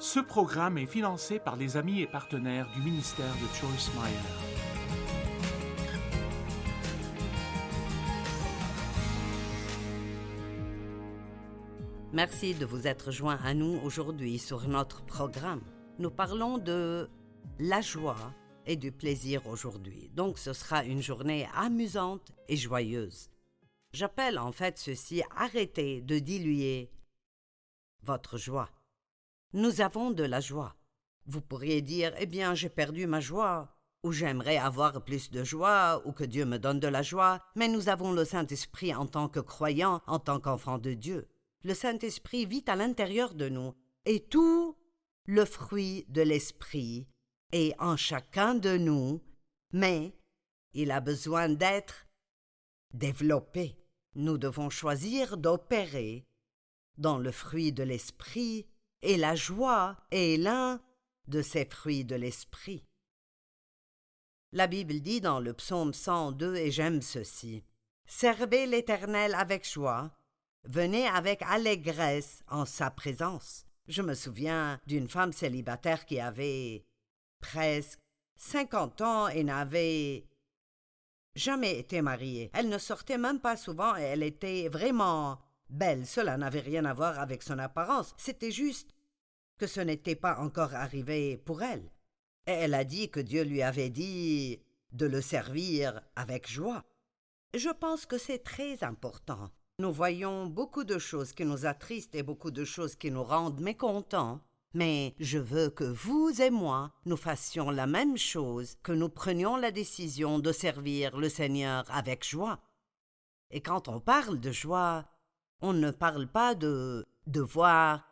Ce programme est financé par les amis et partenaires du ministère de Joyce Meyer. Merci de vous être joint à nous aujourd'hui sur notre programme. Nous parlons de la joie et du plaisir aujourd'hui. Donc ce sera une journée amusante et joyeuse. J'appelle en fait ceci arrêtez de diluer votre joie. Nous avons de la joie. Vous pourriez dire Eh bien, j'ai perdu ma joie, ou j'aimerais avoir plus de joie, ou que Dieu me donne de la joie, mais nous avons le Saint-Esprit en tant que croyants, en tant qu'enfants de Dieu. Le Saint-Esprit vit à l'intérieur de nous, et tout le fruit de l'Esprit est en chacun de nous, mais il a besoin d'être développé. Nous devons choisir d'opérer dans le fruit de l'Esprit, et la joie est l'un de ces fruits de l'Esprit. La Bible dit dans le psaume 102, et j'aime ceci Servez l'Éternel avec joie, venez avec allégresse en sa présence. Je me souviens d'une femme célibataire qui avait presque cinquante ans et n'avait jamais été mariée. Elle ne sortait même pas souvent et elle était vraiment belle. Cela n'avait rien à voir avec son apparence. C'était juste que ce n'était pas encore arrivé pour elle. Et elle a dit que Dieu lui avait dit de le servir avec joie. Je pense que c'est très important. Nous voyons beaucoup de choses qui nous attristent et beaucoup de choses qui nous rendent mécontents. Mais je veux que vous et moi, nous fassions la même chose, que nous prenions la décision de servir le Seigneur avec joie. Et quand on parle de joie, on ne parle pas de devoir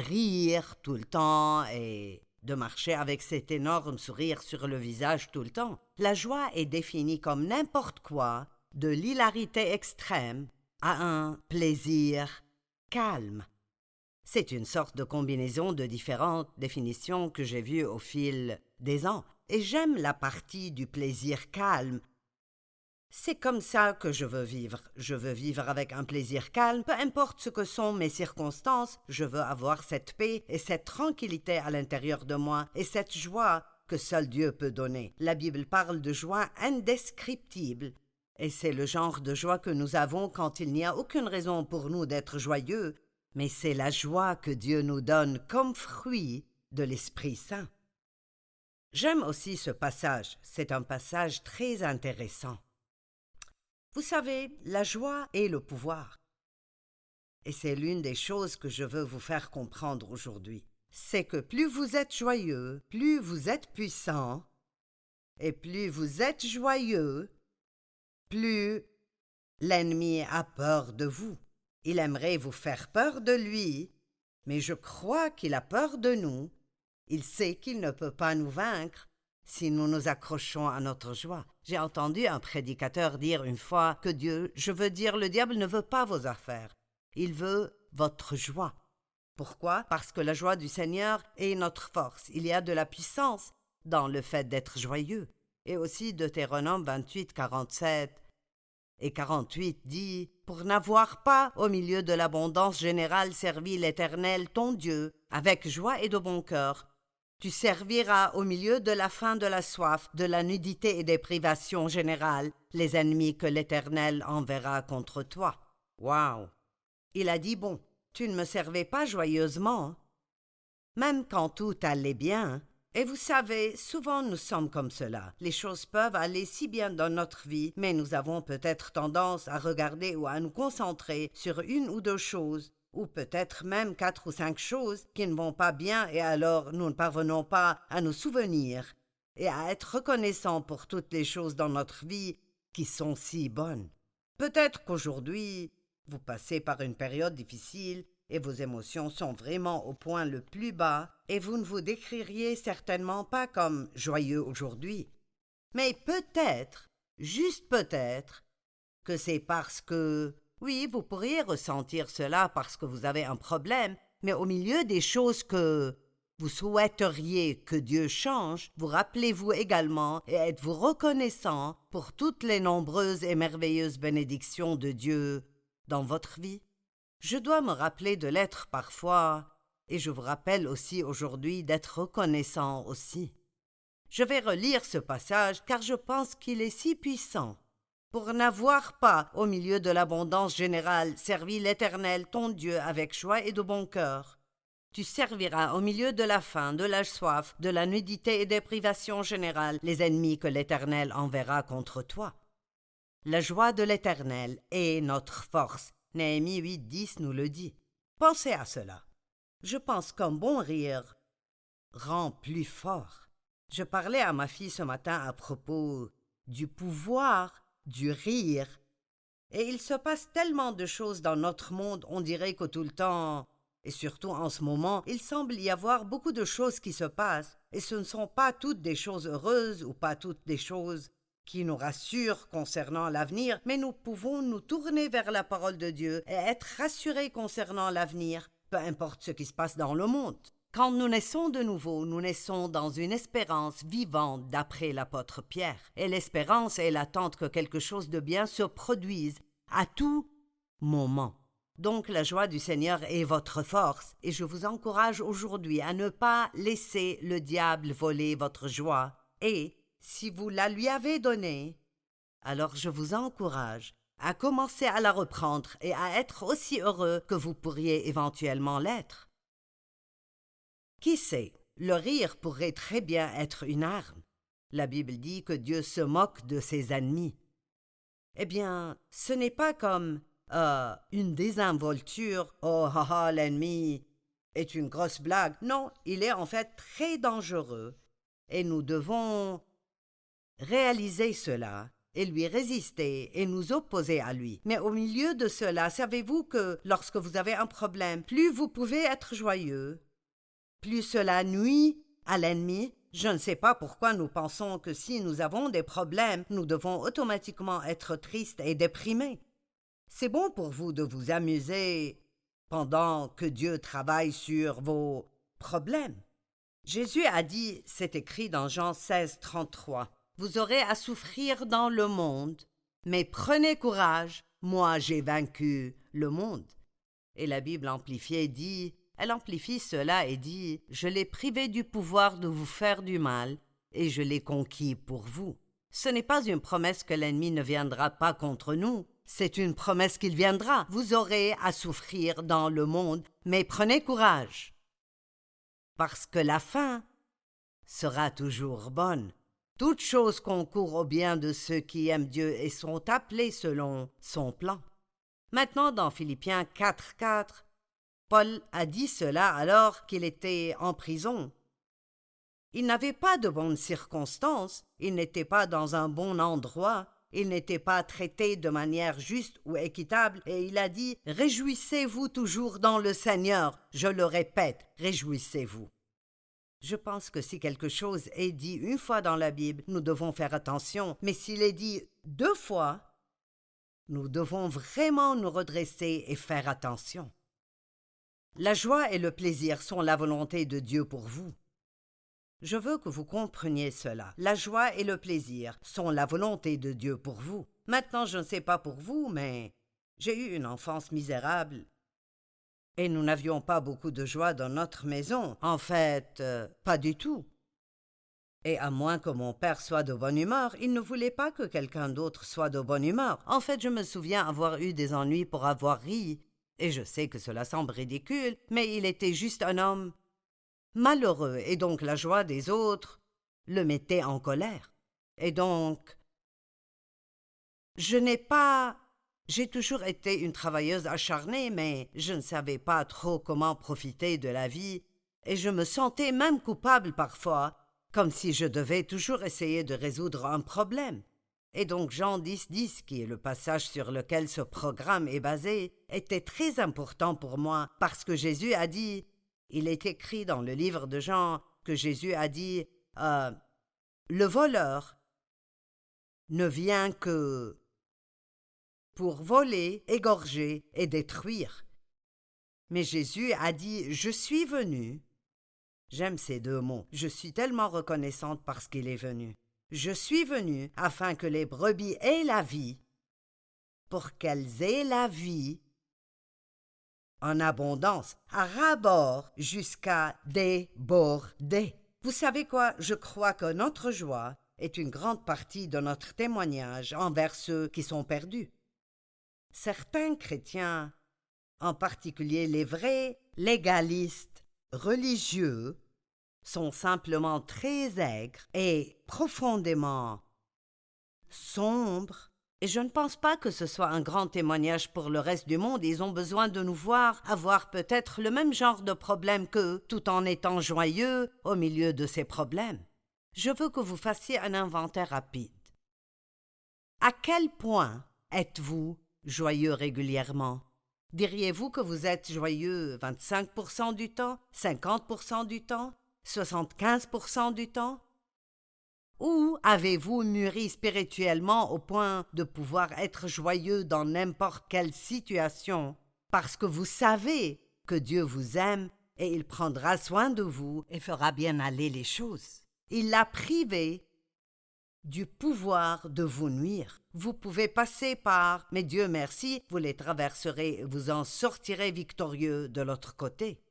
rire tout le temps et de marcher avec cet énorme sourire sur le visage tout le temps. La joie est définie comme n'importe quoi, de l'hilarité extrême à un plaisir calme. C'est une sorte de combinaison de différentes définitions que j'ai vues au fil des ans, et j'aime la partie du plaisir calme. C'est comme ça que je veux vivre. Je veux vivre avec un plaisir calme, peu importe ce que sont mes circonstances, je veux avoir cette paix et cette tranquillité à l'intérieur de moi, et cette joie que seul Dieu peut donner. La Bible parle de joie indescriptible, et c'est le genre de joie que nous avons quand il n'y a aucune raison pour nous d'être joyeux, mais c'est la joie que Dieu nous donne comme fruit de l'Esprit Saint. J'aime aussi ce passage, c'est un passage très intéressant. Vous savez, la joie est le pouvoir. Et c'est l'une des choses que je veux vous faire comprendre aujourd'hui. C'est que plus vous êtes joyeux, plus vous êtes puissant, et plus vous êtes joyeux, plus l'ennemi a peur de vous. Il aimerait vous faire peur de lui, mais je crois qu'il a peur de nous. Il sait qu'il ne peut pas nous vaincre si nous nous accrochons à notre joie. J'ai entendu un prédicateur dire une fois que Dieu, je veux dire, le diable ne veut pas vos affaires. Il veut votre joie. Pourquoi? Parce que la joie du Seigneur est notre force. Il y a de la puissance dans le fait d'être joyeux. Et aussi Deutéronome 28, 47 et 48 dit Pour n'avoir pas, au milieu de l'abondance générale, servi l'Éternel ton Dieu, avec joie et de bon cœur. Tu serviras au milieu de la faim, de la soif, de la nudité et des privations générales, les ennemis que l'Éternel enverra contre toi. Waouh Il a dit Bon, tu ne me servais pas joyeusement. Hein. Même quand tout allait bien, et vous savez, souvent nous sommes comme cela. Les choses peuvent aller si bien dans notre vie, mais nous avons peut-être tendance à regarder ou à nous concentrer sur une ou deux choses, ou peut-être même quatre ou cinq choses qui ne vont pas bien et alors nous ne parvenons pas à nous souvenir et à être reconnaissants pour toutes les choses dans notre vie qui sont si bonnes. Peut-être qu'aujourd'hui vous passez par une période difficile et vos émotions sont vraiment au point le plus bas, et vous ne vous décririez certainement pas comme joyeux aujourd'hui. Mais peut-être, juste peut-être, que c'est parce que oui, vous pourriez ressentir cela parce que vous avez un problème, mais au milieu des choses que vous souhaiteriez que Dieu change, vous rappelez-vous également et êtes-vous reconnaissant pour toutes les nombreuses et merveilleuses bénédictions de Dieu dans votre vie? Je dois me rappeler de l'être parfois Et je vous rappelle aussi aujourd'hui d'être reconnaissant aussi. Je vais relire ce passage car je pense qu'il est si puissant. Pour n'avoir pas, au milieu de l'abondance générale, servi l'Éternel ton Dieu avec joie et de bon cœur. Tu serviras au milieu de la faim, de la soif, de la nudité et des privations générales les ennemis que l'Éternel enverra contre toi. La joie de l'Éternel est notre force. Néhémie 8, 10 nous le dit. Pensez à cela. Je pense qu'un bon rire rend plus fort. Je parlais à ma fille ce matin à propos du pouvoir du rire. Et il se passe tellement de choses dans notre monde, on dirait que tout le temps, et surtout en ce moment, il semble y avoir beaucoup de choses qui se passent, et ce ne sont pas toutes des choses heureuses ou pas toutes des choses qui nous rassurent concernant l'avenir, mais nous pouvons nous tourner vers la parole de Dieu et être rassurés concernant l'avenir, peu importe ce qui se passe dans le monde. Quand nous naissons de nouveau, nous naissons dans une espérance vivante d'après l'apôtre Pierre. Et l'espérance est l'attente que quelque chose de bien se produise à tout moment. Donc la joie du Seigneur est votre force, et je vous encourage aujourd'hui à ne pas laisser le diable voler votre joie, et si vous la lui avez donnée, alors je vous encourage à commencer à la reprendre et à être aussi heureux que vous pourriez éventuellement l'être. Qui sait, le rire pourrait très bien être une arme. La Bible dit que Dieu se moque de ses ennemis. Eh bien, ce n'est pas comme euh, une désinvolture. Oh, ha, ha, l'ennemi est une grosse blague. Non, il est en fait très dangereux. Et nous devons réaliser cela et lui résister et nous opposer à lui. Mais au milieu de cela, savez-vous que lorsque vous avez un problème, plus vous pouvez être joyeux, plus cela nuit à l'ennemi. Je ne sais pas pourquoi nous pensons que si nous avons des problèmes, nous devons automatiquement être tristes et déprimés. C'est bon pour vous de vous amuser pendant que Dieu travaille sur vos problèmes. Jésus a dit, c'est écrit dans Jean 16, 33, vous aurez à souffrir dans le monde, mais prenez courage, moi j'ai vaincu le monde. Et la Bible amplifiée dit Elle amplifie cela et dit Je l'ai privé du pouvoir de vous faire du mal, et je l'ai conquis pour vous. Ce n'est pas une promesse que l'ennemi ne viendra pas contre nous, c'est une promesse qu'il viendra. Vous aurez à souffrir dans le monde, mais prenez courage. Parce que la fin sera toujours bonne. Toutes choses concourent au bien de ceux qui aiment Dieu et sont appelés selon son plan. Maintenant, dans Philippiens 4, 4, Paul a dit cela alors qu'il était en prison. Il n'avait pas de bonnes circonstances, il n'était pas dans un bon endroit, il n'était pas traité de manière juste ou équitable, et il a dit Réjouissez-vous toujours dans le Seigneur. Je le répète, réjouissez-vous. Je pense que si quelque chose est dit une fois dans la Bible, nous devons faire attention, mais s'il est dit deux fois, nous devons vraiment nous redresser et faire attention. La joie et le plaisir sont la volonté de Dieu pour vous. Je veux que vous compreniez cela. La joie et le plaisir sont la volonté de Dieu pour vous. Maintenant, je ne sais pas pour vous, mais j'ai eu une enfance misérable et nous n'avions pas beaucoup de joie dans notre maison. En fait, euh, pas du tout. Et à moins que mon père soit de bonne humeur, il ne voulait pas que quelqu'un d'autre soit de bonne humeur. En fait, je me souviens avoir eu des ennuis pour avoir ri. Et je sais que cela semble ridicule, mais il était juste un homme malheureux, et donc la joie des autres le mettait en colère. Et donc. Je n'ai pas j'ai toujours été une travailleuse acharnée, mais je ne savais pas trop comment profiter de la vie, et je me sentais même coupable parfois, comme si je devais toujours essayer de résoudre un problème. Et donc Jean 10, 10, qui est le passage sur lequel ce programme est basé, était très important pour moi, parce que Jésus a dit, il est écrit dans le livre de Jean que Jésus a dit, euh, le voleur ne vient que pour voler, égorger et détruire. Mais Jésus a dit Je suis venu. J'aime ces deux mots. Je suis tellement reconnaissante parce qu'il est venu. Je suis venu afin que les brebis aient la vie, pour qu'elles aient la vie en abondance, à rabord jusqu'à déborder. Vous savez quoi, je crois que notre joie est une grande partie de notre témoignage envers ceux qui sont perdus. Certains chrétiens, en particulier les vrais légalistes religieux, sont simplement très aigres et profondément sombres et je ne pense pas que ce soit un grand témoignage pour le reste du monde. Ils ont besoin de nous voir avoir peut-être le même genre de problème qu'eux, tout en étant joyeux au milieu de ces problèmes. Je veux que vous fassiez un inventaire rapide. À quel point êtes-vous joyeux régulièrement? Diriez-vous que vous êtes joyeux 25% du temps, 50% du temps, 75% du temps? Ou avez-vous mûri spirituellement au point de pouvoir être joyeux dans n'importe quelle situation, parce que vous savez que Dieu vous aime et il prendra soin de vous et fera bien aller les choses. Il l'a privé du pouvoir de vous nuire. Vous pouvez passer par, mais Dieu merci, vous les traverserez et vous en sortirez victorieux de l'autre côté.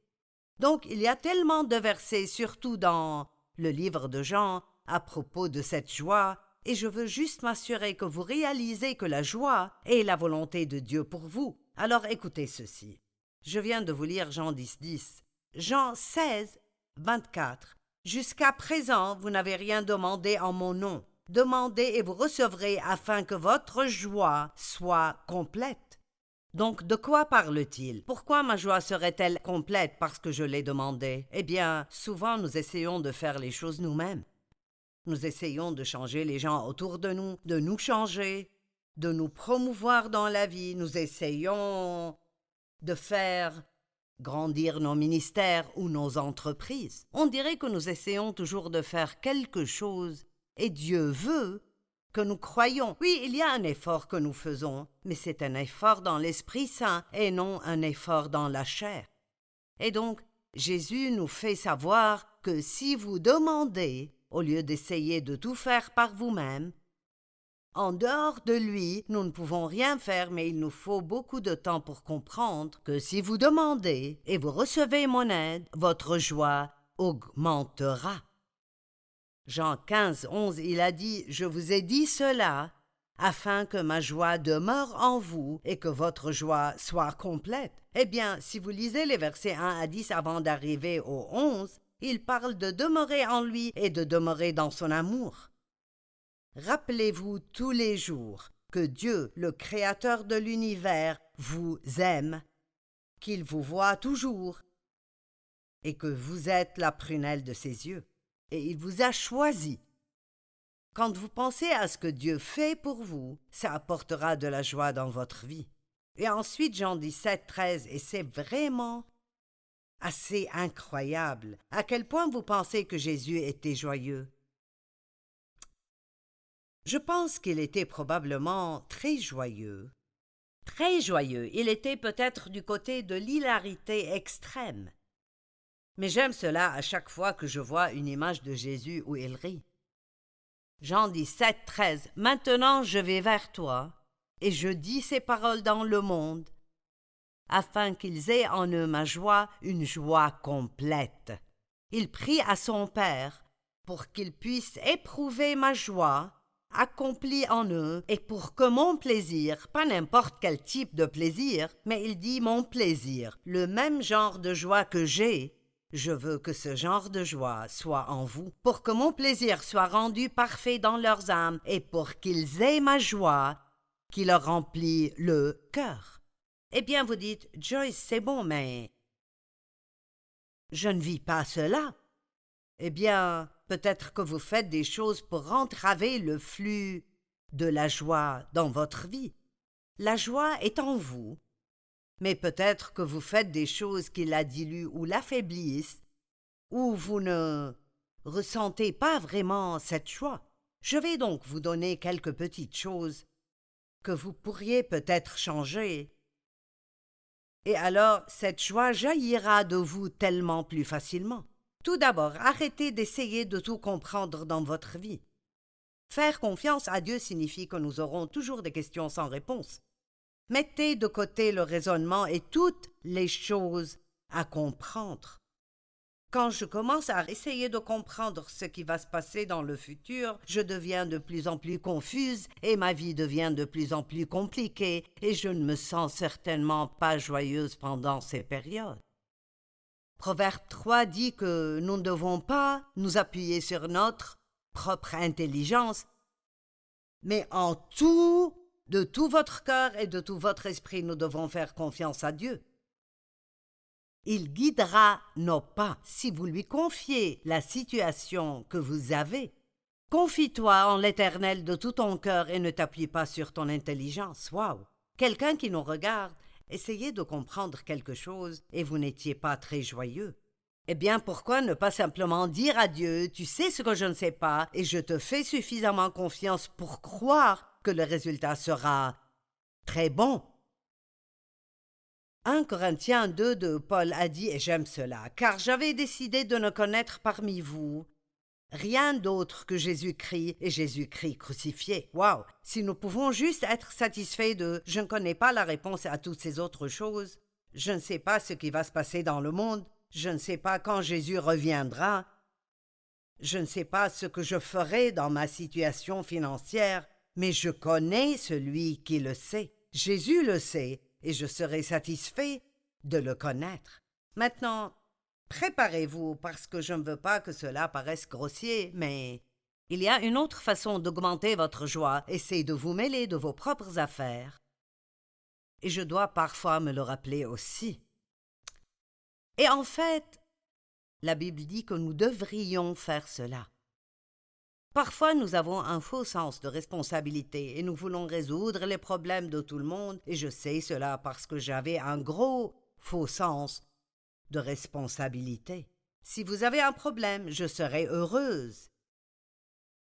Donc il y a tellement de versets, surtout dans le livre de Jean, à propos de cette joie, et je veux juste m'assurer que vous réalisez que la joie est la volonté de Dieu pour vous. Alors écoutez ceci. Je viens de vous lire Jean 10, 10. Jean 16, 24. Jusqu'à présent, vous n'avez rien demandé en mon nom. Demandez et vous recevrez afin que votre joie soit complète. Donc de quoi parle-t-il? Pourquoi ma joie serait-elle complète parce que je l'ai demandé? Eh bien, souvent nous essayons de faire les choses nous-mêmes. Nous essayons de changer les gens autour de nous, de nous changer, de nous promouvoir dans la vie. Nous essayons de faire grandir nos ministères ou nos entreprises. On dirait que nous essayons toujours de faire quelque chose, et Dieu veut que nous croyons. Oui, il y a un effort que nous faisons, mais c'est un effort dans l'Esprit Saint et non un effort dans la chair. Et donc, Jésus nous fait savoir que si vous demandez, au lieu d'essayer de tout faire par vous-même. En dehors de lui, nous ne pouvons rien faire, mais il nous faut beaucoup de temps pour comprendre que si vous demandez et vous recevez mon aide, votre joie augmentera. Jean 15, 11, il a dit Je vous ai dit cela afin que ma joie demeure en vous et que votre joie soit complète. Eh bien, si vous lisez les versets 1 à 10 avant d'arriver au 11, il parle de demeurer en lui et de demeurer dans son amour. Rappelez-vous tous les jours que Dieu, le Créateur de l'univers, vous aime, qu'il vous voit toujours, et que vous êtes la prunelle de ses yeux, et il vous a choisi. Quand vous pensez à ce que Dieu fait pour vous, ça apportera de la joie dans votre vie. Et ensuite, Jean 17, 13, et c'est vraiment assez incroyable. À quel point vous pensez que Jésus était joyeux? Je pense qu'il était probablement très joyeux. Très joyeux. Il était peut-être du côté de l'hilarité extrême. Mais j'aime cela à chaque fois que je vois une image de Jésus où il rit. Jean 17, 13. Maintenant je vais vers toi, et je dis ces paroles dans le monde, afin qu'ils aient en eux ma joie, une joie complète. Il prie à son Père pour qu'il puisse éprouver ma joie, accomplie en eux, et pour que mon plaisir, pas n'importe quel type de plaisir, mais il dit mon plaisir, le même genre de joie que j'ai, je veux que ce genre de joie soit en vous, pour que mon plaisir soit rendu parfait dans leurs âmes, et pour qu'ils aient ma joie, qui leur remplit le cœur. Eh bien, vous dites, Joyce, c'est bon, mais je ne vis pas cela. Eh bien, peut-être que vous faites des choses pour entraver le flux de la joie dans votre vie. La joie est en vous, mais peut-être que vous faites des choses qui la diluent ou l'affaiblissent, ou vous ne ressentez pas vraiment cette joie. Je vais donc vous donner quelques petites choses que vous pourriez peut-être changer et alors cette joie jaillira de vous tellement plus facilement. Tout d'abord, arrêtez d'essayer de tout comprendre dans votre vie. Faire confiance à Dieu signifie que nous aurons toujours des questions sans réponse. Mettez de côté le raisonnement et toutes les choses à comprendre. Quand je commence à essayer de comprendre ce qui va se passer dans le futur, je deviens de plus en plus confuse et ma vie devient de plus en plus compliquée et je ne me sens certainement pas joyeuse pendant ces périodes. Proverbe 3 dit que nous ne devons pas nous appuyer sur notre propre intelligence, mais en tout, de tout votre cœur et de tout votre esprit, nous devons faire confiance à Dieu. Il guidera nos pas si vous lui confiez la situation que vous avez. Confie-toi en l'Éternel de tout ton cœur et ne t'appuie pas sur ton intelligence. Waouh! Quelqu'un qui nous regarde, essayez de comprendre quelque chose et vous n'étiez pas très joyeux. Eh bien, pourquoi ne pas simplement dire à Dieu Tu sais ce que je ne sais pas, et je te fais suffisamment confiance pour croire que le résultat sera très bon. 1 Corinthiens 2 de Paul a dit, et j'aime cela, car j'avais décidé de ne connaître parmi vous rien d'autre que Jésus-Christ et Jésus-Christ crucifié. Waouh! Si nous pouvons juste être satisfaits de je ne connais pas la réponse à toutes ces autres choses, je ne sais pas ce qui va se passer dans le monde, je ne sais pas quand Jésus reviendra, je ne sais pas ce que je ferai dans ma situation financière, mais je connais celui qui le sait. Jésus le sait, et je serai satisfait de le connaître. Maintenant, préparez-vous parce que je ne veux pas que cela paraisse grossier, mais il y a une autre façon d'augmenter votre joie, et c'est de vous mêler de vos propres affaires. Et je dois parfois me le rappeler aussi. Et en fait, la Bible dit que nous devrions faire cela. Parfois nous avons un faux sens de responsabilité et nous voulons résoudre les problèmes de tout le monde, et je sais cela parce que j'avais un gros faux sens de responsabilité. Si vous avez un problème, je serai heureuse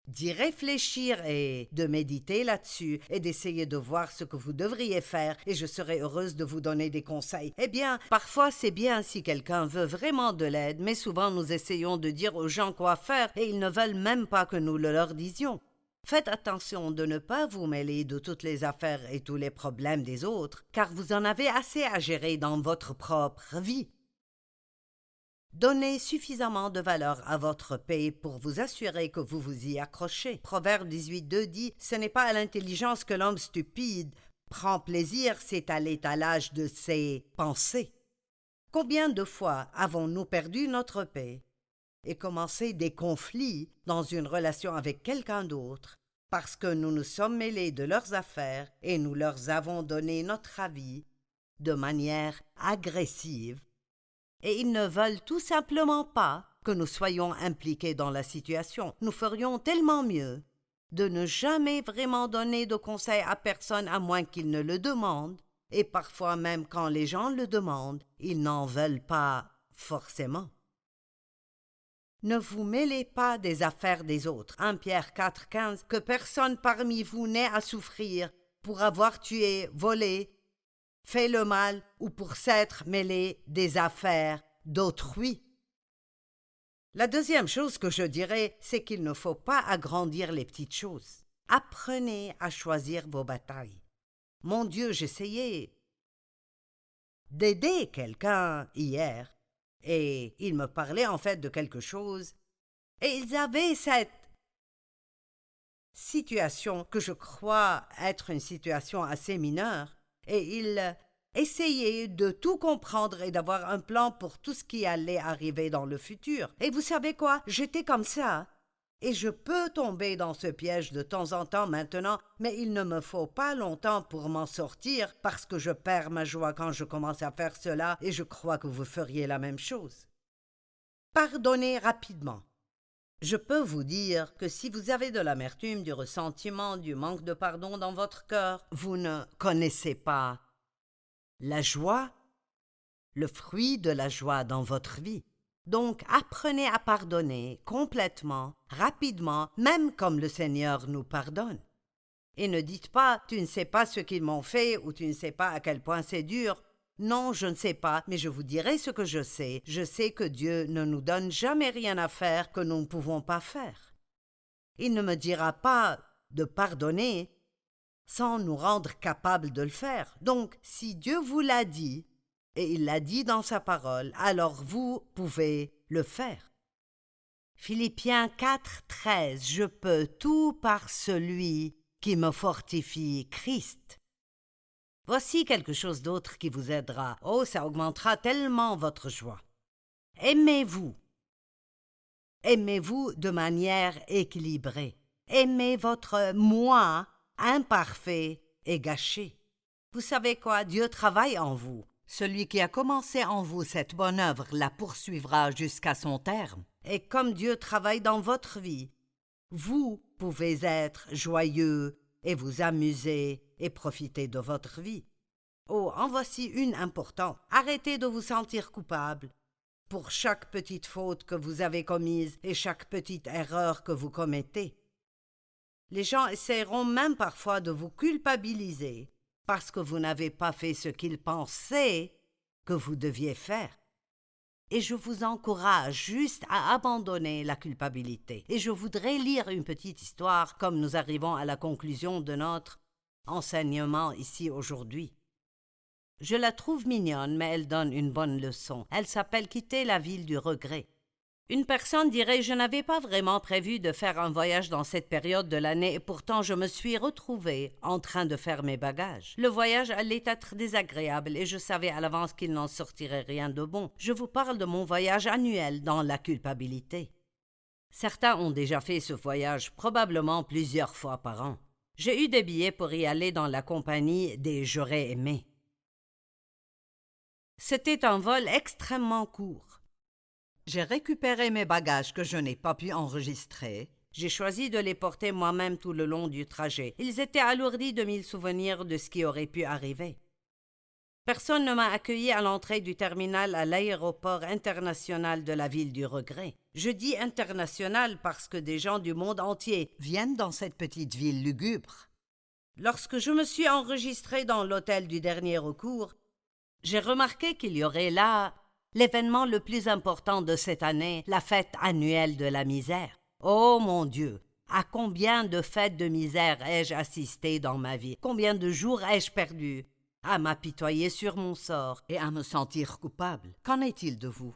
d'y réfléchir et de méditer là-dessus et d'essayer de voir ce que vous devriez faire et je serai heureuse de vous donner des conseils. Eh bien, parfois c'est bien si quelqu'un veut vraiment de l'aide, mais souvent nous essayons de dire aux gens quoi faire et ils ne veulent même pas que nous le leur disions. Faites attention de ne pas vous mêler de toutes les affaires et tous les problèmes des autres, car vous en avez assez à gérer dans votre propre vie. Donnez suffisamment de valeur à votre paix pour vous assurer que vous vous y accrochez. Proverbe 18.2 dit Ce n'est pas à l'intelligence que l'homme stupide prend plaisir, c'est à l'étalage de ses pensées. Combien de fois avons-nous perdu notre paix et commencé des conflits dans une relation avec quelqu'un d'autre parce que nous nous sommes mêlés de leurs affaires et nous leur avons donné notre avis de manière agressive et ils ne veulent tout simplement pas que nous soyons impliqués dans la situation. Nous ferions tellement mieux de ne jamais vraiment donner de conseils à personne à moins qu'ils ne le demandent, et parfois même quand les gens le demandent, ils n'en veulent pas forcément. Ne vous mêlez pas des affaires des autres. 1 Pierre 4, 15, que personne parmi vous n'ait à souffrir pour avoir tué, volé, fait le mal ou pour s'être mêlé des affaires d'autrui. La deuxième chose que je dirais, c'est qu'il ne faut pas agrandir les petites choses. Apprenez à choisir vos batailles. Mon Dieu, j'essayais d'aider quelqu'un hier, et il me parlait en fait de quelque chose, et ils avaient cette situation que je crois être une situation assez mineure, et il essayait de tout comprendre et d'avoir un plan pour tout ce qui allait arriver dans le futur. Et vous savez quoi? J'étais comme ça. Et je peux tomber dans ce piège de temps en temps maintenant, mais il ne me faut pas longtemps pour m'en sortir, parce que je perds ma joie quand je commence à faire cela, et je crois que vous feriez la même chose. Pardonnez rapidement. Je peux vous dire que si vous avez de l'amertume, du ressentiment, du manque de pardon dans votre cœur, vous ne connaissez pas la joie, le fruit de la joie dans votre vie. Donc apprenez à pardonner complètement, rapidement, même comme le Seigneur nous pardonne. Et ne dites pas tu ne sais pas ce qu'ils m'ont fait ou tu ne sais pas à quel point c'est dur. Non, je ne sais pas, mais je vous dirai ce que je sais. Je sais que Dieu ne nous donne jamais rien à faire que nous ne pouvons pas faire. Il ne me dira pas de pardonner sans nous rendre capables de le faire. Donc, si Dieu vous l'a dit, et il l'a dit dans sa parole, alors vous pouvez le faire. Philippiens 4, 13 Je peux tout par celui qui me fortifie, Christ. Voici quelque chose d'autre qui vous aidera. Oh, ça augmentera tellement votre joie. Aimez-vous. Aimez-vous de manière équilibrée. Aimez votre moi imparfait et gâché. Vous savez quoi? Dieu travaille en vous. Celui qui a commencé en vous cette bonne œuvre la poursuivra jusqu'à son terme. Et comme Dieu travaille dans votre vie, vous pouvez être joyeux et vous amuser et profiter de votre vie. Oh, en voici une importante. Arrêtez de vous sentir coupable pour chaque petite faute que vous avez commise et chaque petite erreur que vous commettez. Les gens essaieront même parfois de vous culpabiliser parce que vous n'avez pas fait ce qu'ils pensaient que vous deviez faire. Et je vous encourage juste à abandonner la culpabilité. Et je voudrais lire une petite histoire comme nous arrivons à la conclusion de notre enseignement ici aujourd'hui. Je la trouve mignonne, mais elle donne une bonne leçon. Elle s'appelle Quitter la ville du regret. Une personne dirait Je n'avais pas vraiment prévu de faire un voyage dans cette période de l'année et pourtant je me suis retrouvé en train de faire mes bagages. Le voyage allait être désagréable et je savais à l'avance qu'il n'en sortirait rien de bon. Je vous parle de mon voyage annuel dans la culpabilité. Certains ont déjà fait ce voyage probablement plusieurs fois par an. J'ai eu des billets pour y aller dans la compagnie des J'aurais aimé. C'était un vol extrêmement court. J'ai récupéré mes bagages que je n'ai pas pu enregistrer. J'ai choisi de les porter moi-même tout le long du trajet. Ils étaient alourdis de mille souvenirs de ce qui aurait pu arriver. Personne ne m'a accueilli à l'entrée du terminal à l'aéroport international de la ville du regret. Je dis international parce que des gens du monde entier viennent dans cette petite ville lugubre. Lorsque je me suis enregistré dans l'hôtel du dernier recours, j'ai remarqué qu'il y aurait là l'événement le plus important de cette année, la fête annuelle de la misère. Oh mon Dieu, à combien de fêtes de misère ai-je assisté dans ma vie? Combien de jours ai-je perdu? À m'apitoyer sur mon sort et à me sentir coupable. Qu'en est-il de vous?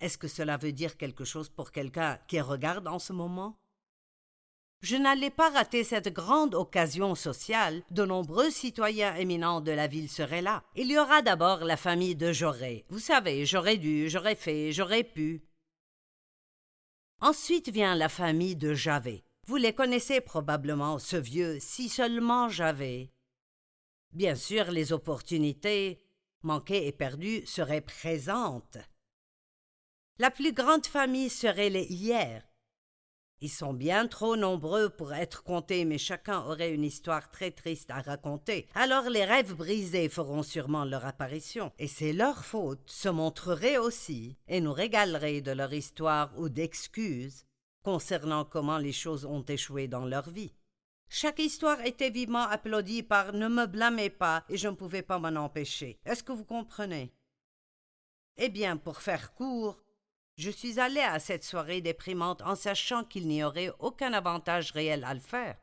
Est-ce que cela veut dire quelque chose pour quelqu'un qui regarde en ce moment? Je n'allais pas rater cette grande occasion sociale. De nombreux citoyens éminents de la ville seraient là. Il y aura d'abord la famille de J'aurais. Vous savez, j'aurais dû, j'aurais fait, j'aurais pu. Ensuite vient la famille de Javet. Vous les connaissez probablement, ce vieux, si seulement j'avais. Bien sûr, les opportunités, manquées et perdues, seraient présentes. La plus grande famille serait les hier, ils sont bien trop nombreux pour être comptés, mais chacun aurait une histoire très triste à raconter. Alors les rêves brisés feront sûrement leur apparition, et c'est leur faute se montreraient aussi, et nous régaleraient de leur histoire ou d'excuses concernant comment les choses ont échoué dans leur vie. Chaque histoire était vivement applaudie par Ne me blâmez pas, et je ne pouvais pas m'en empêcher. Est-ce que vous comprenez? Eh bien, pour faire court, je suis allé à cette soirée déprimante en sachant qu'il n'y aurait aucun avantage réel à le faire.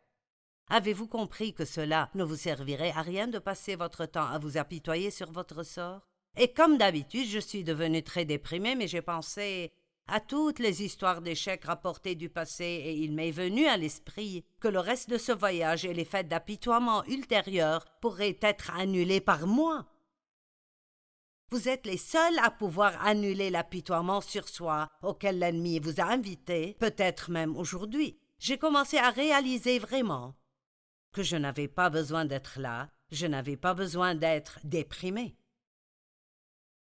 Avez-vous compris que cela ne vous servirait à rien de passer votre temps à vous apitoyer sur votre sort? Et comme d'habitude, je suis devenu très déprimé, mais j'ai pensé à toutes les histoires d'échecs rapportées du passé, et il m'est venu à l'esprit que le reste de ce voyage et les fêtes d'apitoiement ultérieures pourraient être annulés par moi. Vous êtes les seuls à pouvoir annuler l'apitoiement sur soi auquel l'ennemi vous a invité, peut-être même aujourd'hui. J'ai commencé à réaliser vraiment que je n'avais pas besoin d'être là, je n'avais pas besoin d'être déprimé.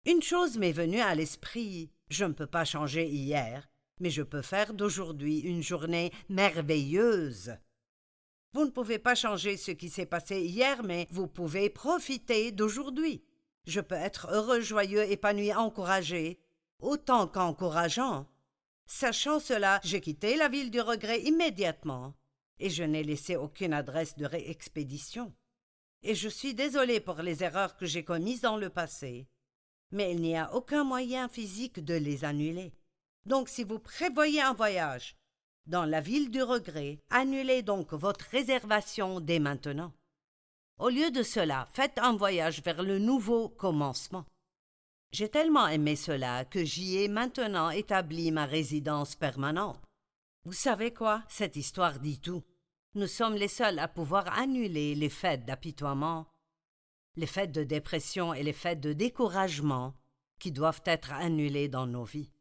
Une chose m'est venue à l'esprit, je ne peux pas changer hier, mais je peux faire d'aujourd'hui une journée merveilleuse. Vous ne pouvez pas changer ce qui s'est passé hier, mais vous pouvez profiter d'aujourd'hui. Je peux être heureux, joyeux, épanoui, encouragé, autant qu'encourageant. Sachant cela, j'ai quitté la ville du regret immédiatement, et je n'ai laissé aucune adresse de réexpédition. Et je suis désolé pour les erreurs que j'ai commises dans le passé, mais il n'y a aucun moyen physique de les annuler. Donc si vous prévoyez un voyage, dans la ville du regret. Annulez donc votre réservation dès maintenant. Au lieu de cela, faites un voyage vers le nouveau commencement. J'ai tellement aimé cela que j'y ai maintenant établi ma résidence permanente. Vous savez quoi? Cette histoire dit tout. Nous sommes les seuls à pouvoir annuler les fêtes d'apitoiement, les fêtes de dépression et les fêtes de découragement qui doivent être annulées dans nos vies.